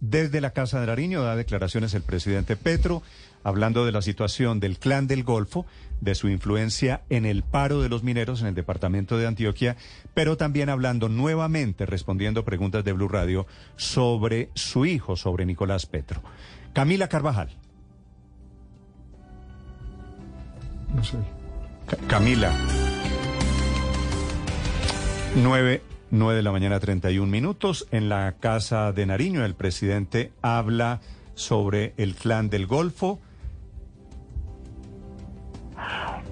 Desde la Casa de Nariño da declaraciones el presidente Petro hablando de la situación del clan del Golfo, de su influencia en el paro de los mineros en el departamento de Antioquia, pero también hablando nuevamente, respondiendo preguntas de Blue Radio, sobre su hijo, sobre Nicolás Petro. Camila Carvajal. No sé. Ca- Camila. 9, 9 de la mañana, 31 minutos. En la Casa de Nariño, el presidente habla sobre el clan del Golfo.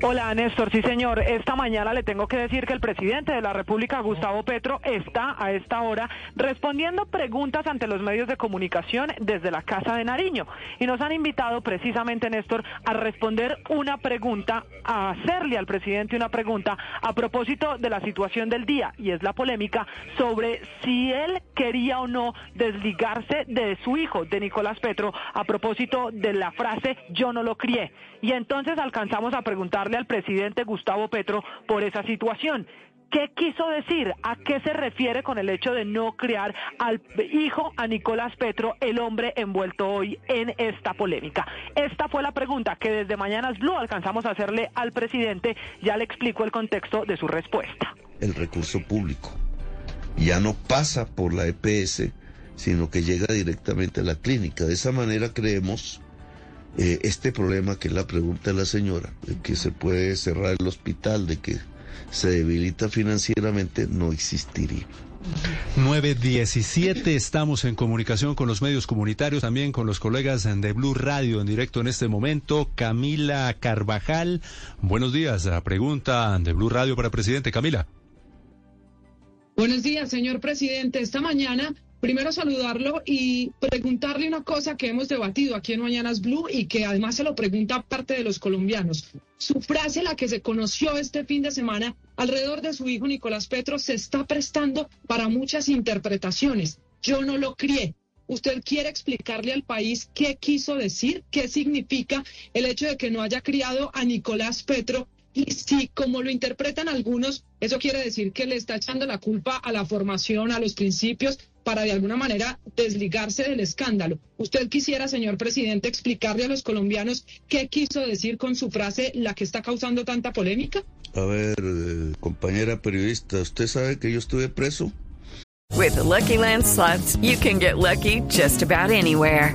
Hola, Néstor. Sí, señor. Esta mañana le tengo que decir que el presidente de la República, Gustavo Petro, está a esta hora respondiendo preguntas ante los medios de comunicación desde la Casa de Nariño. Y nos han invitado precisamente, Néstor, a responder una pregunta, a hacerle al presidente una pregunta a propósito de la situación del día. Y es la polémica sobre si él quería o no desligarse de su hijo, de Nicolás Petro, a propósito de la frase yo no lo crié. Y entonces alcanzamos a preguntarle al presidente Gustavo Petro por esa situación. ¿Qué quiso decir? ¿A qué se refiere con el hecho de no criar al hijo, a Nicolás Petro, el hombre envuelto hoy en esta polémica? Esta fue la pregunta que desde Mañanas Blue alcanzamos a hacerle al presidente. Ya le explico el contexto de su respuesta. el recurso público. Ya no pasa por la EPS, sino que llega directamente a la clínica. De esa manera creemos eh, este problema que es la pregunta de la señora, de que se puede cerrar el hospital, de que se debilita financieramente, no existiría. 917, estamos en comunicación con los medios comunitarios, también con los colegas de Blue Radio en directo en este momento. Camila Carvajal, buenos días. La pregunta de Blue Radio para el presidente. Camila. Buenos días, señor presidente. Esta mañana, primero saludarlo y preguntarle una cosa que hemos debatido aquí en Mañanas Blue y que además se lo pregunta parte de los colombianos. Su frase, la que se conoció este fin de semana alrededor de su hijo Nicolás Petro, se está prestando para muchas interpretaciones. Yo no lo crié. ¿Usted quiere explicarle al país qué quiso decir? ¿Qué significa el hecho de que no haya criado a Nicolás Petro? Y si, como lo interpretan algunos, eso quiere decir que le está echando la culpa a la formación, a los principios, para de alguna manera desligarse del escándalo. ¿Usted quisiera, señor presidente, explicarle a los colombianos qué quiso decir con su frase, la que está causando tanta polémica? A ver, eh, compañera periodista, ¿usted sabe que yo estuve preso? With the Lucky Land slots, you can get lucky just about anywhere.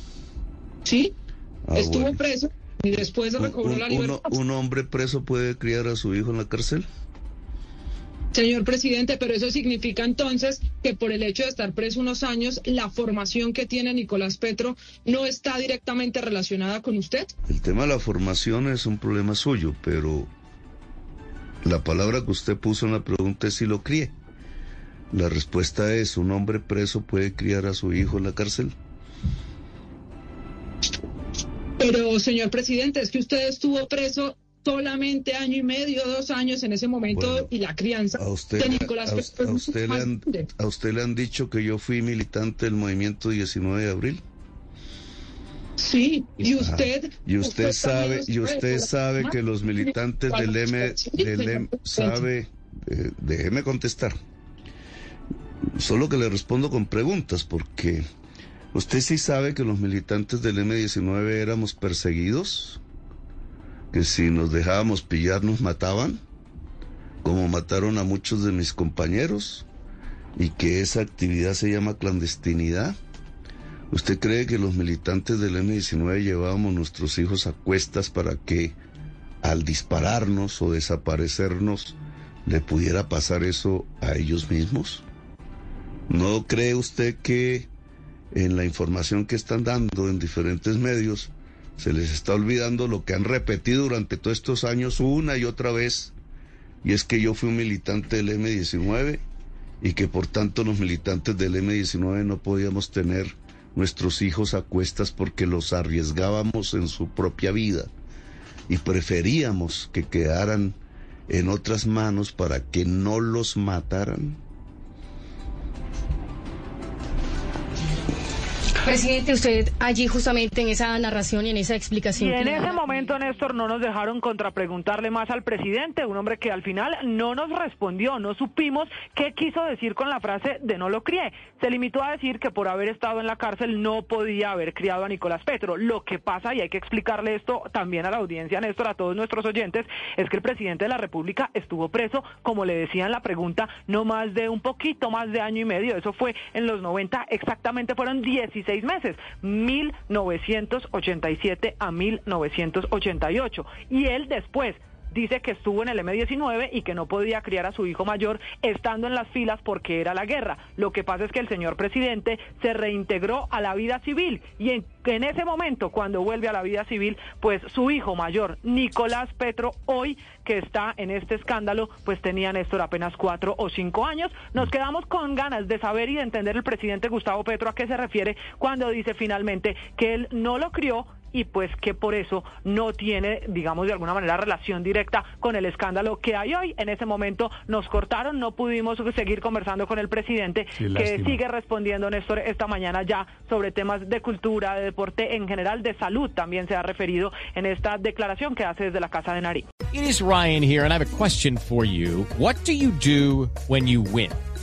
Sí, Ah, estuvo bueno. preso y después Un, recobró la un- libertad. uno- un hombre preso puede criar a su hijo en la cárcel? Señor presidente, pero eso significa entonces que por el hecho de estar preso unos años, la formación que tiene Nicolás Petro no está directamente relacionada con usted. El tema de la formación es un problema suyo, pero la palabra que usted puso en la pregunta es si lo críe. La respuesta es, ¿un hombre preso puede criar a su hijo en la cárcel? Pero, señor presidente, es que usted estuvo preso solamente año y medio, dos años en ese momento Bueno, y la crianza A usted, de Nicolás a, usted le han, grande. a usted le han dicho que yo fui militante del movimiento 19 de abril. Sí, y Ajá. usted... Y usted sabe, y usted sabe que los militantes del M, del M sabe, eh, déjeme contestar. Solo que le respondo con preguntas, porque usted sí sabe que los militantes del M19 éramos perseguidos, que si nos dejábamos pillar nos mataban, como mataron a muchos de mis compañeros, y que esa actividad se llama clandestinidad. ¿Usted cree que los militantes del M-19 llevábamos nuestros hijos a cuestas para que al dispararnos o desaparecernos le pudiera pasar eso a ellos mismos? ¿No cree usted que en la información que están dando en diferentes medios se les está olvidando lo que han repetido durante todos estos años una y otra vez? Y es que yo fui un militante del M-19 y que por tanto los militantes del M-19 no podíamos tener nuestros hijos a cuestas porque los arriesgábamos en su propia vida y preferíamos que quedaran en otras manos para que no los mataran. Presidente, usted allí justamente en esa narración y en esa explicación. Y en ese momento, Néstor, no nos dejaron contrapreguntarle más al presidente, un hombre que al final no nos respondió, no supimos qué quiso decir con la frase de no lo crié. Se limitó a decir que por haber estado en la cárcel no podía haber criado a Nicolás Petro. Lo que pasa, y hay que explicarle esto también a la audiencia, Néstor, a todos nuestros oyentes, es que el presidente de la República estuvo preso, como le decía en la pregunta, no más de un poquito más de año y medio. Eso fue en los 90, exactamente fueron 16 seis meses, 1987 a 1988. Y él después dice que estuvo en el M-19 y que no podía criar a su hijo mayor estando en las filas porque era la guerra. Lo que pasa es que el señor presidente se reintegró a la vida civil y en, en, ese momento, cuando vuelve a la vida civil, pues su hijo mayor, Nicolás Petro, hoy que está en este escándalo, pues tenía Néstor apenas cuatro o cinco años. Nos quedamos con ganas de saber y de entender el presidente Gustavo Petro a qué se refiere cuando dice finalmente que él no lo crió y pues que por eso no tiene, digamos, de alguna manera relación directa con el escándalo que hay hoy. En ese momento nos cortaron, no pudimos seguir conversando con el presidente, que sigue respondiendo, Néstor, esta mañana ya sobre temas de cultura, de deporte, en general de salud, también se ha referido en esta declaración que hace desde la Casa de Nariz. It is Ryan here, and I have a question for you. What do you do when you win?